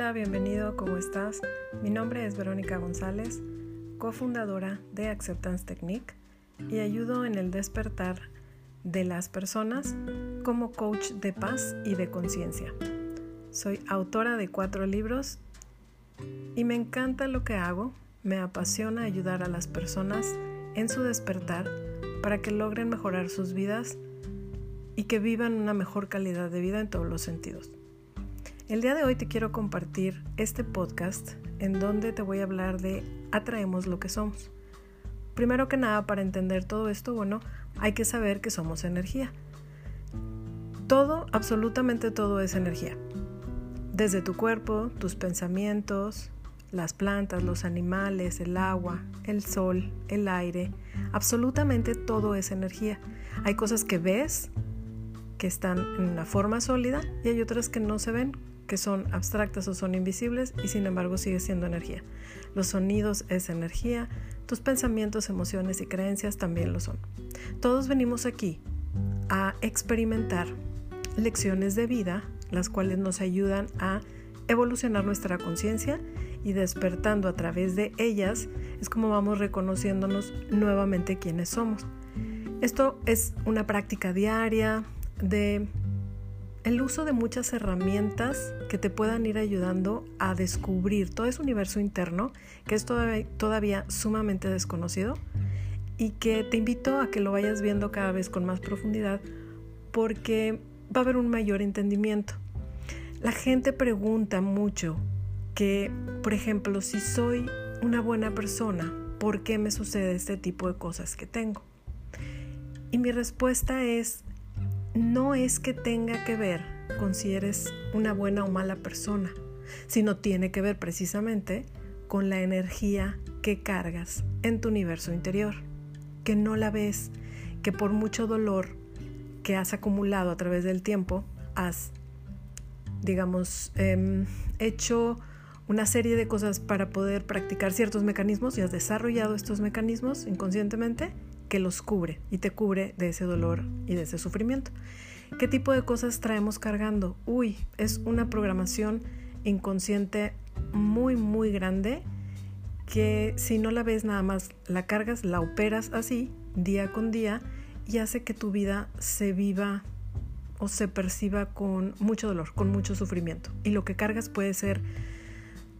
Hola, bienvenido, ¿cómo estás? Mi nombre es Verónica González, cofundadora de Acceptance Technique y ayudo en el despertar de las personas como coach de paz y de conciencia. Soy autora de cuatro libros y me encanta lo que hago, me apasiona ayudar a las personas en su despertar para que logren mejorar sus vidas y que vivan una mejor calidad de vida en todos los sentidos. El día de hoy te quiero compartir este podcast en donde te voy a hablar de atraemos lo que somos. Primero que nada, para entender todo esto, bueno, hay que saber que somos energía. Todo, absolutamente todo es energía. Desde tu cuerpo, tus pensamientos, las plantas, los animales, el agua, el sol, el aire, absolutamente todo es energía. Hay cosas que ves que están en una forma sólida y hay otras que no se ven que son abstractas o son invisibles y sin embargo sigue siendo energía. Los sonidos es energía, tus pensamientos, emociones y creencias también lo son. Todos venimos aquí a experimentar lecciones de vida, las cuales nos ayudan a evolucionar nuestra conciencia y despertando a través de ellas es como vamos reconociéndonos nuevamente quiénes somos. Esto es una práctica diaria de el uso de muchas herramientas que te puedan ir ayudando a descubrir todo ese universo interno que es todavía, sumamente desconocido y que te invito a que lo vayas viendo cada vez con más profundidad porque va a haber un mayor entendimiento. La gente pregunta mucho que, por ejemplo, si soy una buena persona, ¿por qué me sucede este tipo de cosas que tengo? Y mi respuesta es no es que tenga que ver con si eres una buena o mala persona, sino tiene que ver precisamente con la energía que cargas en tu universo interior, que no la ves, que por mucho dolor que has acumulado a través del tiempo, has, digamos, em, hecho una serie de cosas para poder practicar ciertos mecanismos y has desarrollado estos mecanismos inconscientemente que los cubre y te cubre de ese dolor y de ese sufrimiento. ¿Qué tipo de cosas traemos cargando? Uy, es una programación inconsciente muy, muy grande que si no la ves nada más, la cargas, la operas así, día con día, y hace que tu vida se viva o se perciba con mucho dolor, con mucho sufrimiento. Y lo que cargas puede ser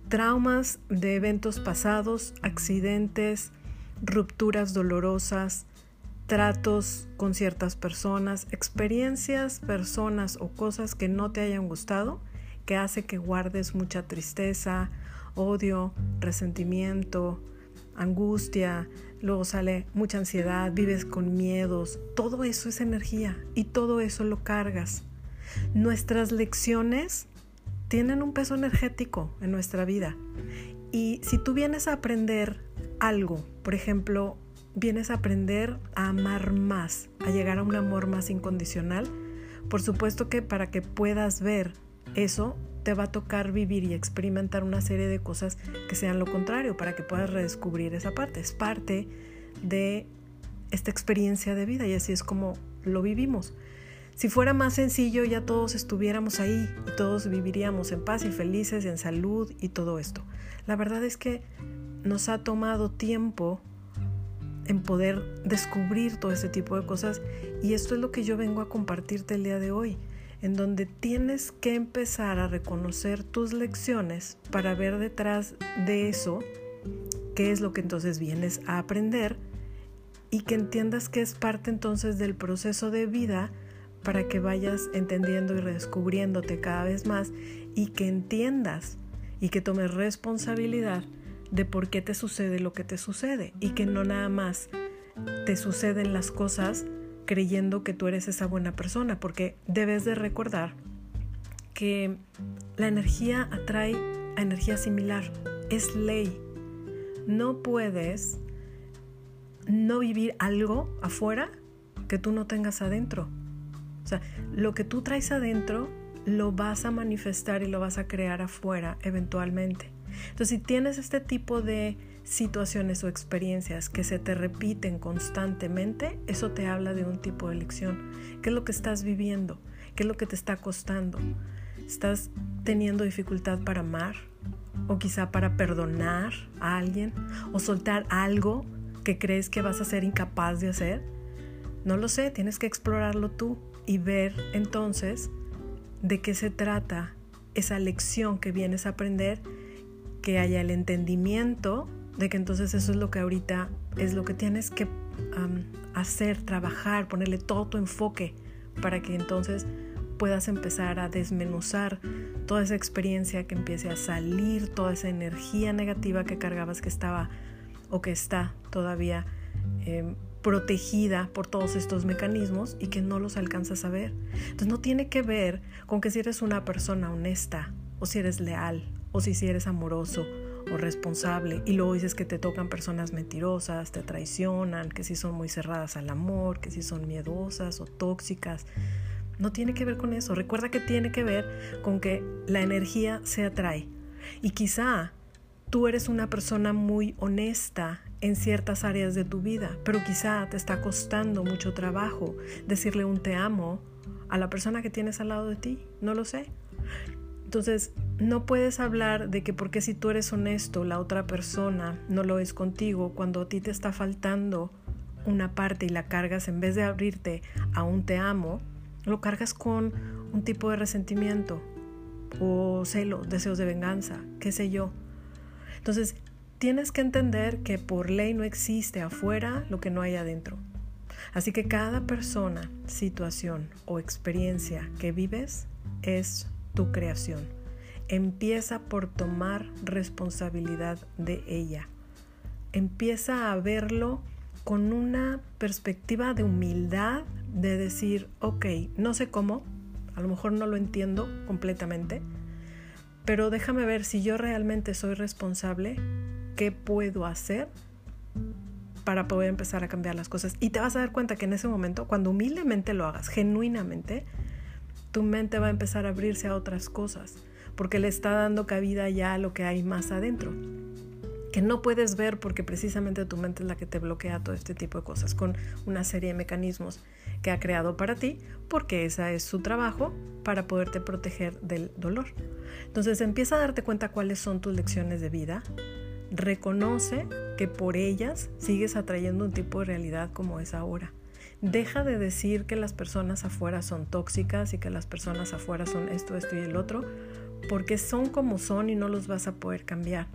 traumas de eventos pasados, accidentes, rupturas dolorosas, tratos con ciertas personas, experiencias, personas o cosas que no te hayan gustado, que hace que guardes mucha tristeza, odio, resentimiento, angustia, luego sale mucha ansiedad, vives con miedos, todo eso es energía y todo eso lo cargas. Nuestras lecciones tienen un peso energético en nuestra vida y si tú vienes a aprender algo, por ejemplo, vienes a aprender a amar más, a llegar a un amor más incondicional, por supuesto que para que puedas ver eso, te va a tocar vivir y experimentar una serie de cosas que sean lo contrario, para que puedas redescubrir esa parte. Es parte de esta experiencia de vida y así es como lo vivimos. Si fuera más sencillo, ya todos estuviéramos ahí y todos viviríamos en paz y felices, en salud y todo esto. La verdad es que nos ha tomado tiempo en poder descubrir todo este tipo de cosas y esto es lo que yo vengo a compartirte el día de hoy, en donde tienes que empezar a reconocer tus lecciones para ver detrás de eso qué es lo que entonces vienes a aprender y que entiendas que es parte entonces del proceso de vida para que vayas entendiendo y redescubriéndote cada vez más y que entiendas y que tomes responsabilidad de por qué te sucede lo que te sucede y que no nada más te suceden las cosas creyendo que tú eres esa buena persona, porque debes de recordar que la energía atrae a energía similar, es ley. No puedes no vivir algo afuera que tú no tengas adentro. O sea, lo que tú traes adentro lo vas a manifestar y lo vas a crear afuera eventualmente. Entonces, si tienes este tipo de situaciones o experiencias que se te repiten constantemente, eso te habla de un tipo de lección. ¿Qué es lo que estás viviendo? ¿Qué es lo que te está costando? ¿Estás teniendo dificultad para amar? ¿O quizá para perdonar a alguien? ¿O soltar algo que crees que vas a ser incapaz de hacer? No lo sé, tienes que explorarlo tú y ver entonces de qué se trata esa lección que vienes a aprender, que haya el entendimiento de que entonces eso es lo que ahorita es lo que tienes que hacer, trabajar, ponerle todo tu enfoque para que entonces puedas empezar a desmenuzar toda esa experiencia, que empiece a salir toda esa energía negativa que cargabas que estaba o que está todavía em, protegida por todos estos mecanismos y que no los alcanzas a ver. Entonces no tiene que ver con que si eres una persona honesta o si eres leal o si, si eres amoroso o responsable y luego dices que te tocan personas mentirosas, te traicionan, que si son muy cerradas al amor, que si son miedosas o tóxicas. No tiene que ver con eso. Recuerda que tiene que ver con que la energía se atrae. Y quizá tú eres una persona muy honesta en ciertas áreas de tu vida, pero quizá te está costando mucho trabajo decirle un te amo a la persona que tienes al lado de ti. No lo sé. Entonces, no puedes hablar de que porque si tú eres honesto, la otra persona no lo es contigo, cuando a ti te está faltando una parte y la cargas en vez de abrirte a un te amo, lo cargas con un tipo de resentimiento o celos, deseos de venganza, qué sé yo. Entonces, tienes que entender que por ley no existe afuera lo que no hay adentro. Así que cada persona, situación o experiencia que vives es tu creación. Empieza por tomar responsabilidad de ella. Empieza a verlo con una perspectiva de humildad de decir, ok, no sé cómo, a lo mejor no lo entiendo completamente, pero déjame ver si yo realmente soy responsable, qué puedo hacer para poder empezar a cambiar las cosas. Y te vas a dar cuenta que en ese momento, cuando humildemente lo hagas, genuinamente, tu mente va a empezar a abrirse a otras cosas, porque le está dando cabida ya a lo que hay más adentro que no puedes ver porque precisamente tu mente es la que te bloquea todo este tipo de cosas con una serie de mecanismos que ha creado para ti porque esa es su trabajo para poderte proteger del dolor. Entonces empieza a darte cuenta cuáles son tus lecciones de vida, reconoce que por ellas sigues atrayendo un tipo de realidad como es ahora. Deja de decir que las personas afuera son tóxicas y que las personas afuera son esto, esto y el otro, porque son como son y no los vas a poder cambiar.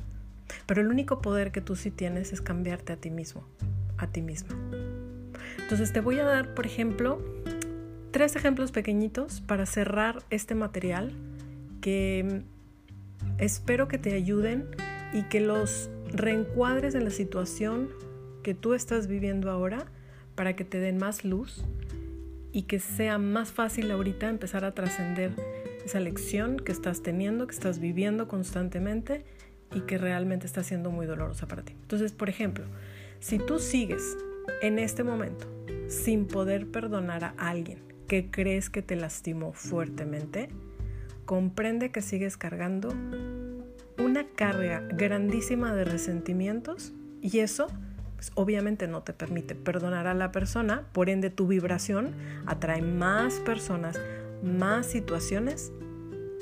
Pero el único poder que tú sí tienes es cambiarte a ti mismo, a ti misma. Entonces te voy a dar, por ejemplo, tres ejemplos pequeñitos para cerrar este material que espero que te ayuden y que los reencuadres en la situación que tú estás viviendo ahora para que te den más luz y que sea más fácil ahorita empezar a trascender esa lección que estás teniendo, que estás viviendo constantemente y que realmente está siendo muy dolorosa para ti. Entonces, por ejemplo, si tú sigues en este momento sin poder perdonar a alguien que crees que te lastimó fuertemente, comprende que sigues cargando una carga grandísima de resentimientos y eso pues, obviamente no te permite perdonar a la persona, por ende tu vibración atrae más personas, más situaciones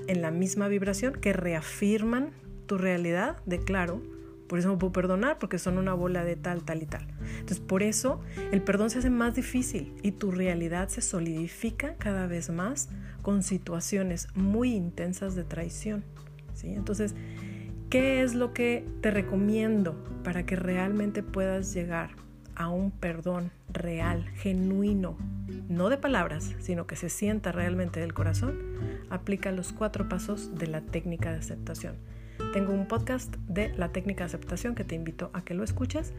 en la misma vibración que reafirman tu realidad de claro, por eso no puedo perdonar, porque son una bola de tal, tal y tal. Entonces, por eso el perdón se hace más difícil y tu realidad se solidifica cada vez más con situaciones muy intensas de traición. ¿sí? Entonces, ¿qué es lo que te recomiendo para que realmente puedas llegar a un perdón real, genuino, no de palabras, sino que se sienta realmente del corazón? Aplica los cuatro pasos de la técnica de aceptación. Tengo un podcast de la técnica de aceptación que te invito a que lo escuches,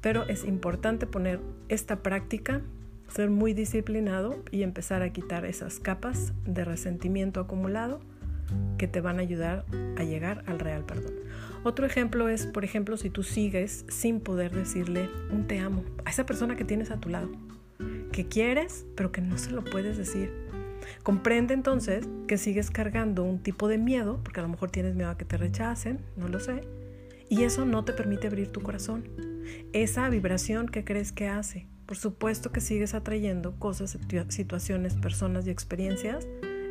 pero es importante poner esta práctica, ser muy disciplinado y empezar a quitar esas capas de resentimiento acumulado que te van a ayudar a llegar al real perdón. Otro ejemplo es, por ejemplo, si tú sigues sin poder decirle un te amo a esa persona que tienes a tu lado, que quieres, pero que no se lo puedes decir Comprende entonces que sigues cargando un tipo de miedo, porque a lo mejor tienes miedo a que te rechacen, no lo sé, y eso no te permite abrir tu corazón. Esa vibración que crees que hace, por supuesto que sigues atrayendo cosas, situaciones, personas y experiencias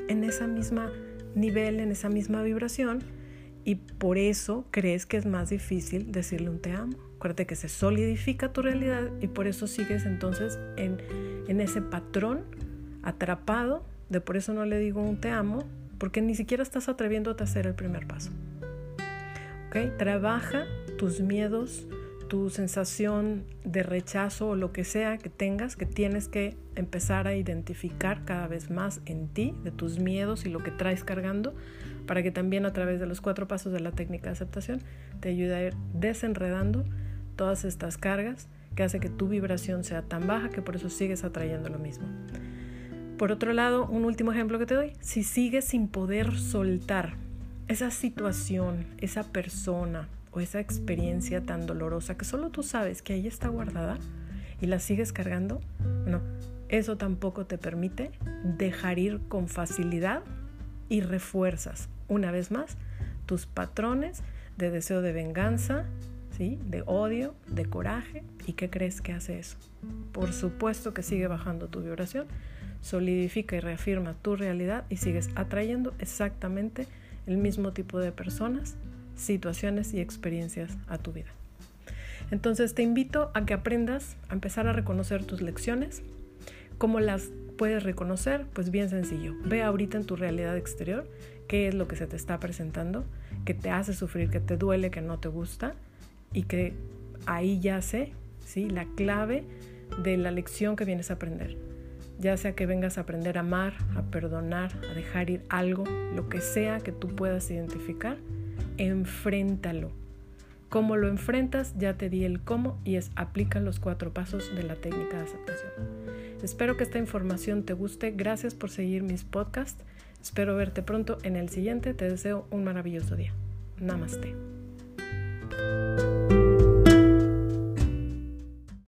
en esa misma nivel, en esa misma vibración y por eso crees que es más difícil decirle un te amo. Acuérdate que se solidifica tu realidad y por eso sigues entonces en, en ese patrón atrapado de por eso no le digo un te amo, porque ni siquiera estás atreviéndote a hacer el primer paso. ¿Ok? Trabaja tus miedos, tu sensación de rechazo o lo que sea que tengas, que tienes que empezar a identificar cada vez más en ti, de tus miedos y lo que traes cargando, para que también a través de los cuatro pasos de la técnica de aceptación te ayude a ir desenredando todas estas cargas que hace que tu vibración sea tan baja que por eso sigues atrayendo lo mismo. Por otro lado, un último ejemplo que te doy, si sigues sin poder soltar esa situación, esa persona, o esa experiencia tan dolorosa que solo tú sabes que ahí está guardada y la sigues cargando, no, eso tampoco te permite dejar ir con facilidad y refuerzas una vez más tus patrones de deseo de venganza, ¿sí? de odio, de coraje. ¿Y qué crees que hace eso? Por supuesto que sigue bajando tu vibración, solidifica y reafirma tu realidad y sigues atrayendo exactamente el mismo tipo de personas situaciones y experiencias a tu vida. Entonces te invito a que aprendas a empezar a reconocer tus lecciones. ¿Cómo las puedes reconocer? Pues bien sencillo. Ve ahorita en tu realidad exterior qué es lo que se te está presentando, que te hace sufrir, que te duele, que no te gusta y que ahí ya sé ¿sí? la clave de la lección que vienes a aprender. Ya sea que vengas a aprender a amar, a perdonar, a dejar ir algo, lo que sea que tú puedas identificar enfréntalo. Cómo lo enfrentas, ya te di el cómo y es aplica los cuatro pasos de la técnica de aceptación. Espero que esta información te guste. Gracias por seguir mis podcasts. Espero verte pronto en el siguiente. Te deseo un maravilloso día. Namaste.